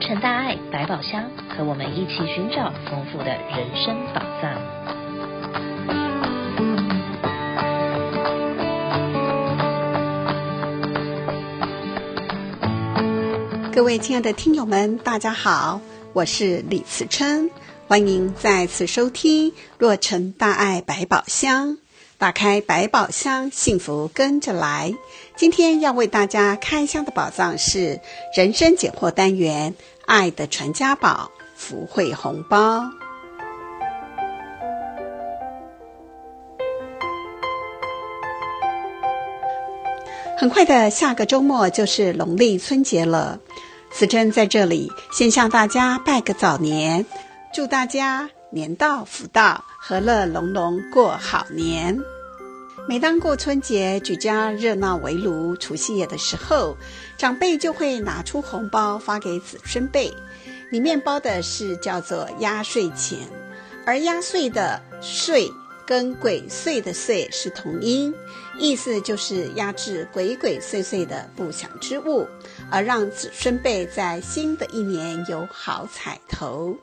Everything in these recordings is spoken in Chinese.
成大爱百宝箱，和我们一起寻找丰富的人生宝藏。各位亲爱的听友们，大家好，我是李慈琛，欢迎再次收听《若成大爱百宝箱》。打开百宝箱，幸福跟着来。今天要为大家开箱的宝藏是人生解惑单元“爱的传家宝”——福慧红包。很快的，下个周末就是农历春节了。子琛在这里先向大家拜个早年，祝大家年到福到。和乐融融过好年。每当过春节，举家热闹围炉，除夕夜的时候，长辈就会拿出红包发给子孙辈，里面包的是叫做压岁钱，而压岁的“岁”跟鬼祟的“祟”是同音，意思就是压制鬼鬼祟祟的不祥之物，而让子孙辈在新的一年有好彩头。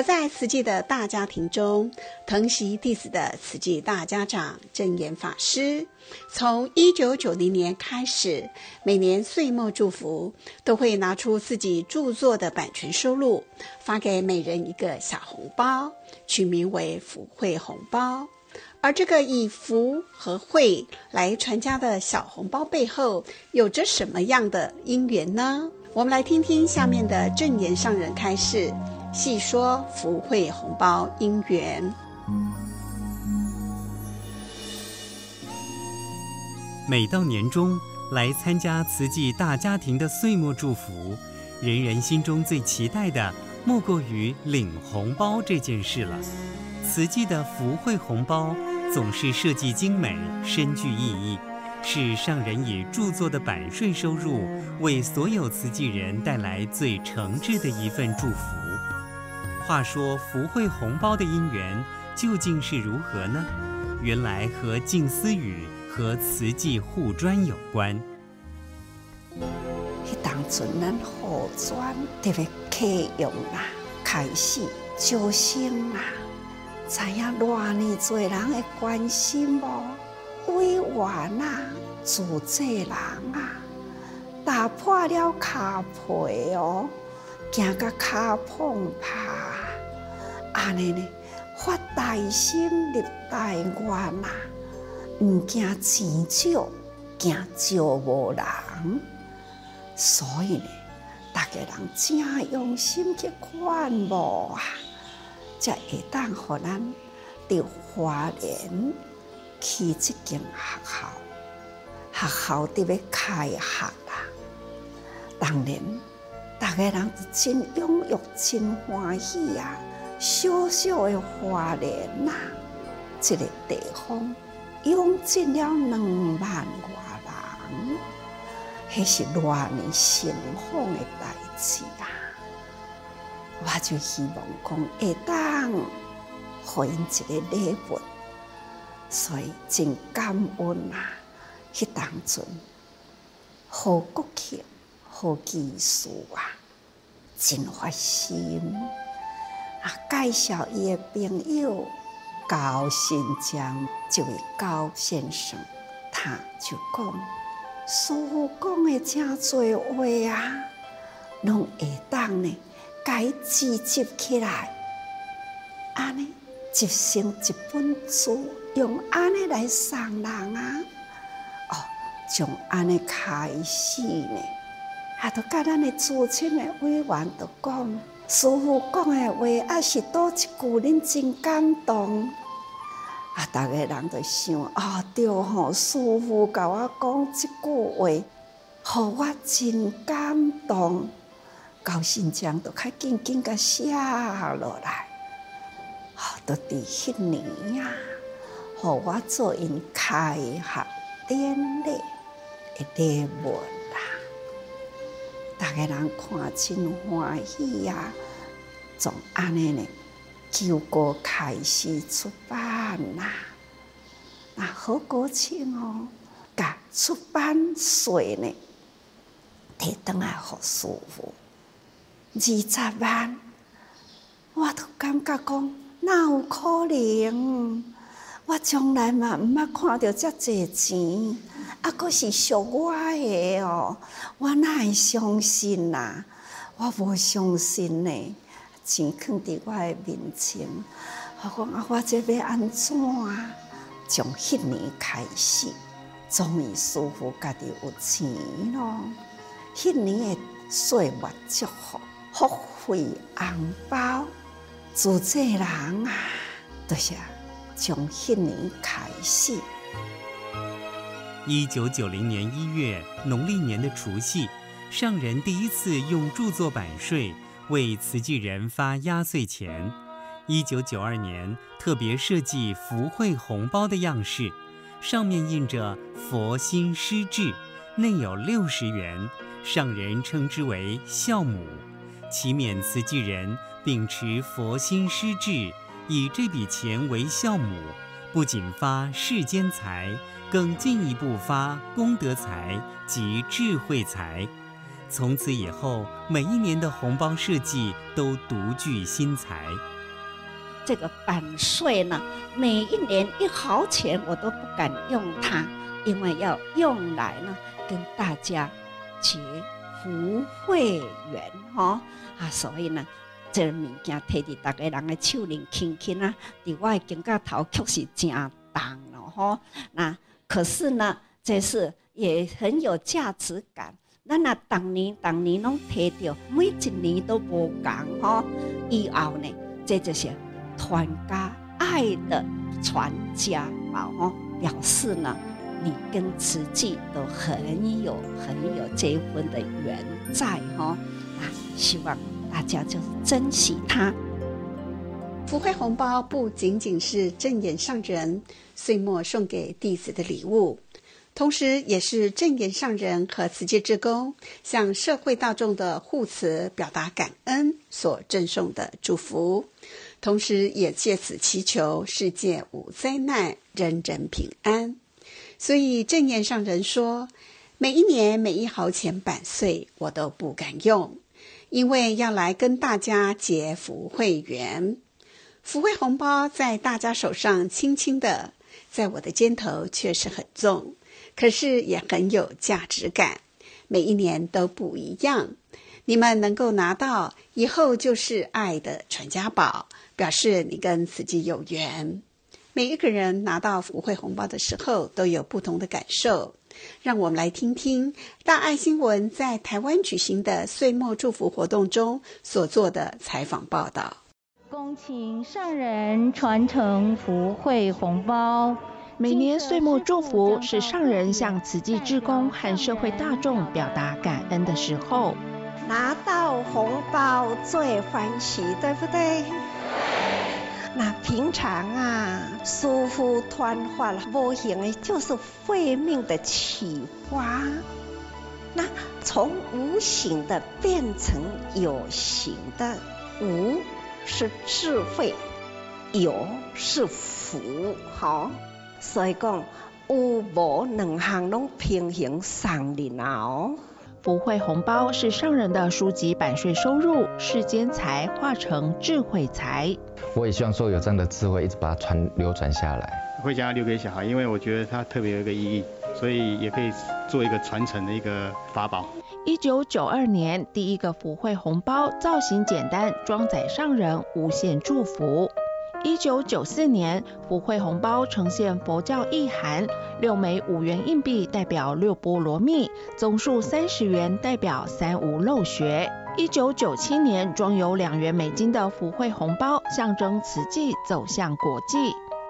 而在慈济的大家庭中，疼惜弟子的慈济大家长证严法师，从一九九零年开始，每年岁末祝福都会拿出自己著作的版权收入，发给每人一个小红包，取名为“福慧红包”。而这个以福和慧来传家的小红包背后，有着什么样的因缘呢？我们来听听下面的证严上人开示。细说福慧红包因缘。每到年终来参加慈济大家庭的岁末祝福，人人心中最期待的莫过于领红包这件事了。慈济的福慧红包总是设计精美，深具意义，是上人以著作的版税收入，为所有慈济人带来最诚挚的一份祝福。话说福慧红包的因缘究竟是如何呢？原来和静思语和慈济护专有关。当阵咱护专特别启用啦，开始招生啦，知影偌呢多人的关心无？委员啊，主责人啊，打破了卡皮哦。行个卡碰怕，安尼呢发大心立大愿嘛，唔惊钱少，惊招无人。所以呢，大家人真用心去看无啊，才会当互咱到花莲去这间学校，学校得要开学啦，当然。大家人真踊跃，真欢喜啊！小小的花莲呐，这个地方涌进了两万多人，那是多年盛况的代志啊！我就希望讲会当回应一个礼物，所以真感恩啊！去当中好国庆。好技术啊，真发心啊！介绍伊的朋友高新江这位高先生，他就讲：师父讲的真侪话啊，拢会当呢，该集集起来，安尼集成一本书，用安尼来送人啊！哦，从安尼开始呢。啊！都甲咱的祖先的委员都讲，师傅讲的话，啊是多一句，恁真感动。啊，逐个人都想，啊，对吼，师傅甲我讲这句话，互我真感动。高新江都较紧紧甲写落来，啊，都伫迄年呀，互我做因开学典礼的礼物。大家人看真欢喜呀！从安尼呢，旧歌开始出版啦，那好高兴哦！甲出版税呢，提转来好舒服，二十万，我都感觉讲，哪有可能？我从来嘛毋捌看到遮济钱，啊，阁是属我诶哦，我哪会相信呐、我无相信呢，钱囥伫我诶面前，我讲啊，我这要安怎啊？从迄年开始，终于师父家己有钱咯。迄年诶岁月祝福，福慧红包，自这人啊，多谢。从迄年开始，一九九零年一月农历年的除夕，上人第一次用著作版税为慈济人发压岁钱。一九九二年特别设计福慧红包的样式，上面印着“佛心施至”，内有六十元，上人称之为“孝母”，祈勉慈济人秉持佛心施至。以这笔钱为孝母，不仅发世间财，更进一步发功德财及智慧财。从此以后，每一年的红包设计都独具新裁。这个版税呢，每一年一毫钱我都不敢用它，因为要用来呢跟大家结福慧缘哈啊，所以呢。这物件摕伫大家人的手里轻轻啊，伫我的肩胛头确实真重了吼。那可是呢，这是也很有价值感。咱啊，当年当年拢摕到，每一年都无共吼。以后呢，这就是团家爱的传家宝吼，表示呢，你跟自己都很有很有这一份的缘在吼。啊，希望。大家就珍惜它。福慧红包不仅仅是证严上人岁末送给弟子的礼物，同时也是证严上人和慈济之工向社会大众的护持、表达感恩所赠送的祝福，同时也借此祈求世界无灾难、人人平安。所以证严上人说：“每一年每一毫钱版税，我都不敢用。”因为要来跟大家结福慧缘，福慧红包在大家手上轻轻的，在我的肩头确实很重，可是也很有价值感。每一年都不一样，你们能够拿到，以后就是爱的传家宝，表示你跟慈济有缘。每一个人拿到福慧红包的时候，都有不同的感受。让我们来听听大爱新闻在台湾举行的岁末祝福活动中所做的采访报道。恭请上人传承福慧红包。每年岁末祝福是上人向慈济志工和社会大众表达感恩的时候。拿到红包最欢喜，对不对？那平常啊，师父传法无形的，就是慧命的启发。那从无形的变成有形的，无是智慧，有是福，好。所以讲有无两行拢平行上哩哦。福慧红包是上人的书籍版税收入，世间财化成智慧财。我也希望说有这样的智慧，一直把它传流传下来。会将它留给小孩，因为我觉得它特别有一个意义，所以也可以做一个传承的一个法宝。一九九二年，第一个福慧红包造型简单，装载上人无限祝福。一九九四年，福惠红包呈现佛教意涵，六枚五元硬币代表六波罗蜜，总数三十元代表三无漏学。一九九七年，装有两元美金的福惠红包，象征慈济走向国际。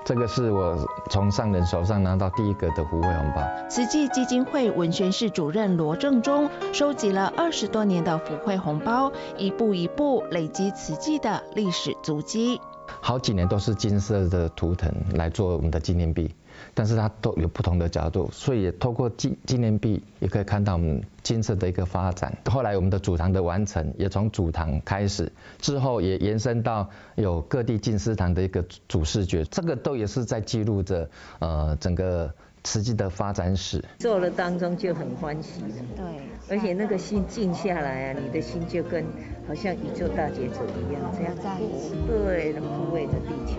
这个是我从上人手上拿到第一个的福慧红包。慈济基金会文宣室主任罗正中收集了二十多年的福慧红包，一步一步累积慈济的历史足迹。好几年都是金色的图腾来做我们的纪念币，但是它都有不同的角度，所以也透过纪纪念币也可以看到我们金色的一个发展。后来我们的主堂的完成，也从主堂开始，之后也延伸到有各地进思堂的一个主视觉，这个都也是在记录着呃整个实际的发展史。做了当中就很欢喜了，对，而且那个心静下来啊，你的心就跟好像宇宙大劫走一样，这样在一起，对，护卫着地球。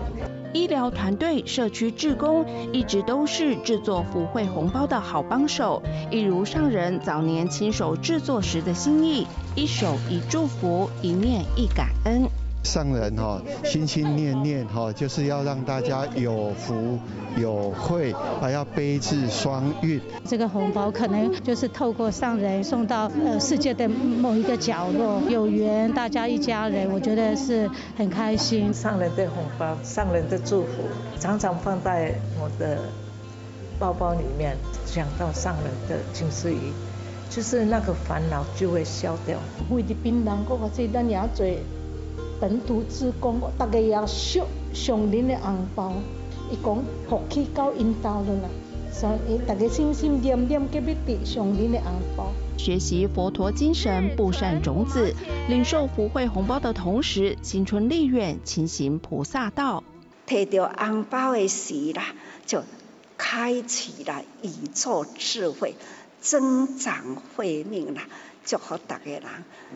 医疗团队、社区志工一直都是制作福慧红包的好帮手，一如上人早年亲手制作时的心意，一手一祝福，一念一感恩。上人哈，心心念念哈，就是要让大家有福有慧，还要悲智双运。这个红包可能就是透过上人送到呃世界的某一个角落，有缘大家一家人，我觉得是很开心。上人的红包，上人的祝福，常常放在我的包包里面，想到上人的金丝鱼，就是那个烦恼就会消掉。为的槟榔哥，这咱也做。本土志工，大家要收上恁的红包，伊讲福气到因兜了啦，所以大家心心念念给要得上恁的红包。学习佛陀精神，布善种子，领受福慧红包的同时，心存利愿，勤行菩萨道。摕到红包的时啦，就开启了宇宙智慧，增长慧命啦，祝福大家人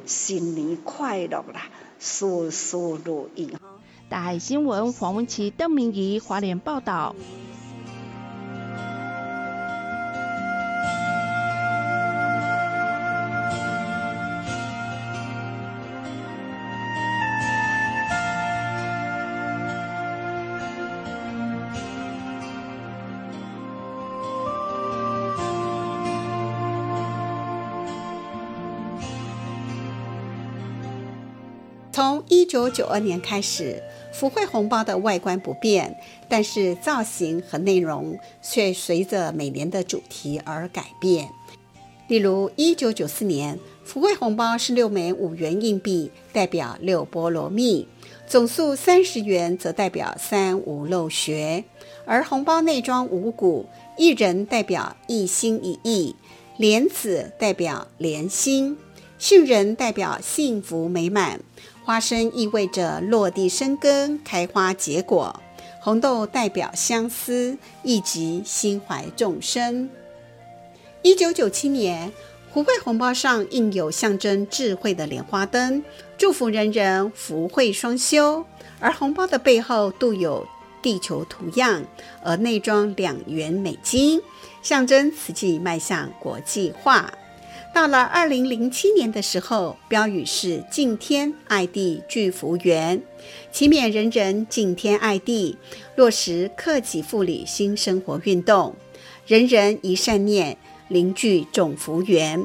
新年快乐啦！事事如意。大爱新闻黄文琪、邓明仪华联报道。从一九九二年开始，福慧红包的外观不变，但是造型和内容却随着每年的主题而改变。例如，一九九四年，福慧红包是六枚五元硬币，代表六波罗蜜；总数三十元则代表三无漏学。而红包内装五谷，一人代表一心一意，莲子代表莲心，杏仁代表幸福美满。花生意味着落地生根、开花结果；红豆代表相思，意及心怀众生。一九九七年，福慧红包上印有象征智慧的莲花灯，祝福人人福慧双修。而红包的背后镀有地球图样，而内装两元美金，象征慈济迈向国际化。到了二零零七年的时候，标语是“敬天爱地聚福缘”，祈勉人人敬天爱地，落实克己复礼新生活运动，人人一善念，凝聚种福缘。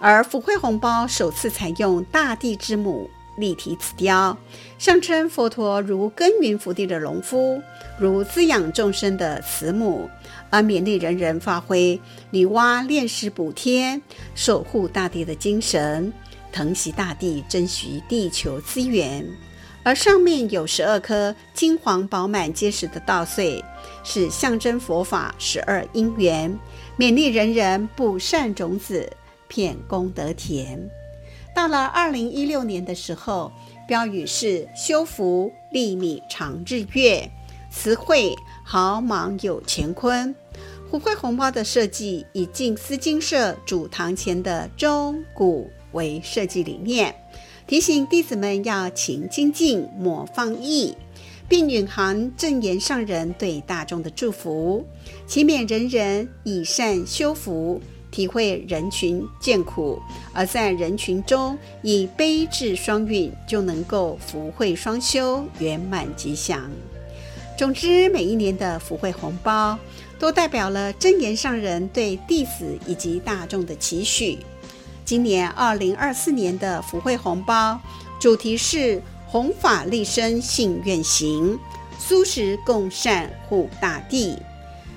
而福惠红包首次采用大地之母立体瓷雕，象征佛陀如耕耘福地的农夫，如滋养众生的慈母。而勉励人人发挥女娲炼石补天、守护大地的精神，疼惜大地，珍惜地球资源。而上面有十二颗金黄饱满结实的稻穗，是象征佛法十二因缘，勉励人人布善种子，骗功德田。到了二零一六年的时候，标语是修福利米长日月，词汇豪莽有乾坤。虎慧红包的设计以静思金社主堂前的钟鼓为设计理念，提醒弟子们要勤精进，莫放逸，并蕴含正言上人对大众的祝福，祈勉人人以善修福，体会人群艰苦，而在人群中以悲智双运，就能够福慧双修，圆满吉祥。总之，每一年的福慧红包。都代表了真言上人对弟子以及大众的期许。今年二零二四年的福慧红包主题是“弘法立身信愿行，苏食共善护大地”。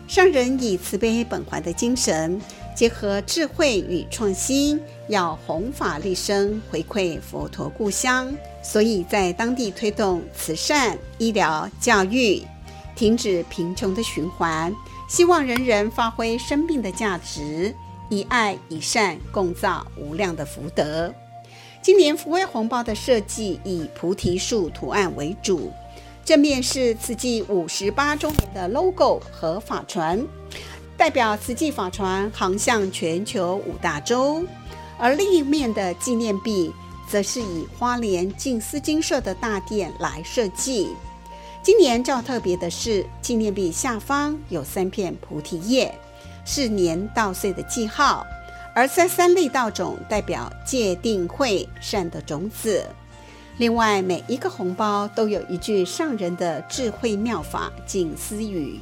上人以慈悲本怀的精神，结合智慧与创新，要弘法利生，回馈佛陀故乡，所以在当地推动慈善、医疗、教育，停止贫穷的循环。希望人人发挥生命的价值，以爱以善共造无量的福德。今年福慧红包的设计以菩提树图案为主，正面是慈济五十八周年的 logo 和法船，代表慈济法船航向全球五大洲，而另一面的纪念币则是以花莲静思金舍的大殿来设计。今年较特别的是，纪念币下方有三片菩提叶，是年稻岁的记号，而三三粒稻种代表戒定慧善的种子。另外，每一个红包都有一句上人的智慧妙法静思语。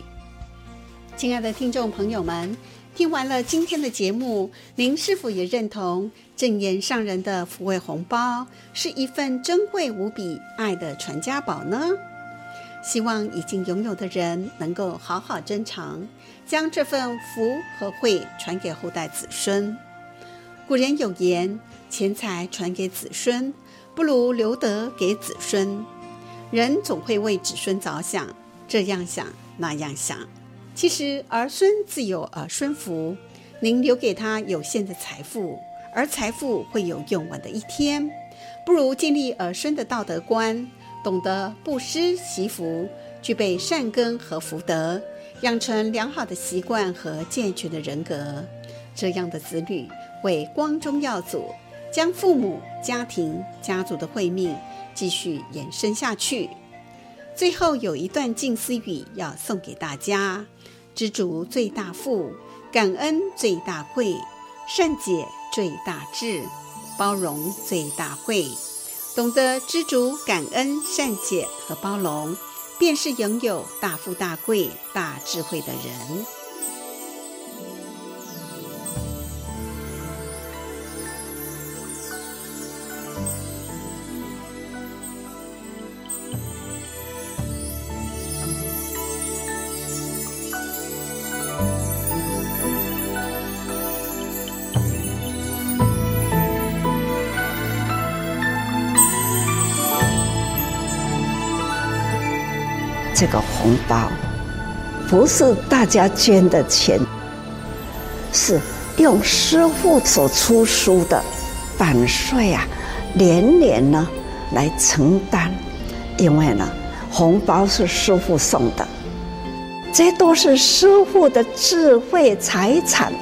亲爱的听众朋友们，听完了今天的节目，您是否也认同正言上人的福慧红包是一份珍贵无比爱的传家宝呢？希望已经拥有的人能够好好珍藏，将这份福和慧传给后代子孙。古人有言：“钱财传给子孙，不如留德给子孙。”人总会为子孙着想，这样想，那样想。其实儿孙自有儿孙福，您留给他有限的财富，而财富会有用完的一天，不如建立儿孙的道德观，懂得布施祈福，具备善根和福德，养成良好的习惯和健全的人格，这样的子女会光宗耀祖，将父母、家庭、家族的慧命继续延伸下去。最后有一段静思语要送给大家。知足最大富，感恩最大贵，善解最大智，包容最大慧。懂得知足、感恩、善解和包容，便是拥有大富大贵、大智慧的人。这个红包不是大家捐的钱，是用师傅所出书的版税啊，年年呢来承担。因为呢，红包是师傅送的，这都是师傅的智慧财产，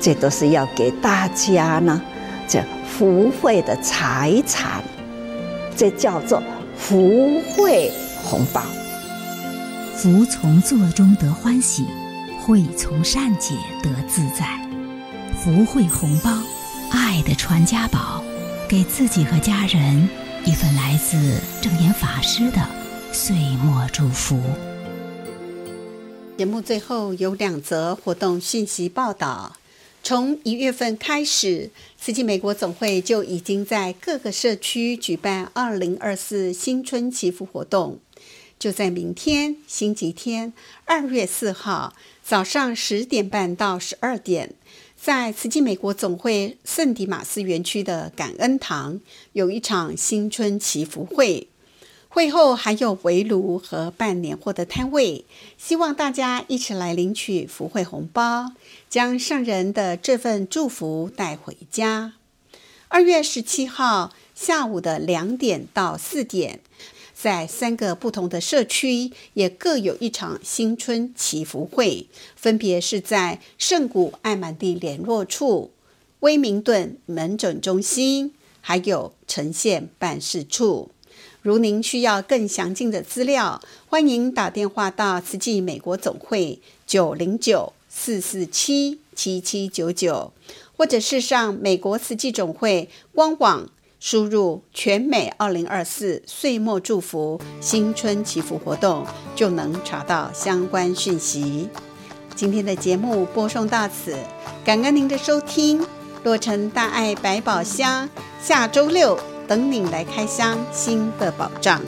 这都是要给大家呢这福慧的财产，这叫做福慧红包。福从作中得欢喜，慧从善解得自在。福慧红包，爱的传家宝，给自己和家人一份来自证严法师的岁末祝福。节目最后有两则活动信息报道：从一月份开始，慈济美国总会就已经在各个社区举办二零二四新春祈福活动。就在明天，星期天，二月四号早上十点半到十二点，在慈济美国总会圣迪马斯园区的感恩堂，有一场新春祈福会。会后还有围炉和办年货的摊位，希望大家一起来领取福慧红包，将上人的这份祝福带回家。二月十七号下午的两点到四点。在三个不同的社区，也各有一场新春祈福会，分别是在圣谷爱满地联络处、威明顿门诊中心，还有城县办事处。如您需要更详尽的资料，欢迎打电话到慈济美国总会九零九四四七七七九九，或者是上美国慈济总会官网。输入“全美二零二四岁末祝福新春祈福活动”，就能查到相关讯息。今天的节目播送到此，感恩您的收听。洛城大爱百宝箱，下周六等您来开箱新的宝藏。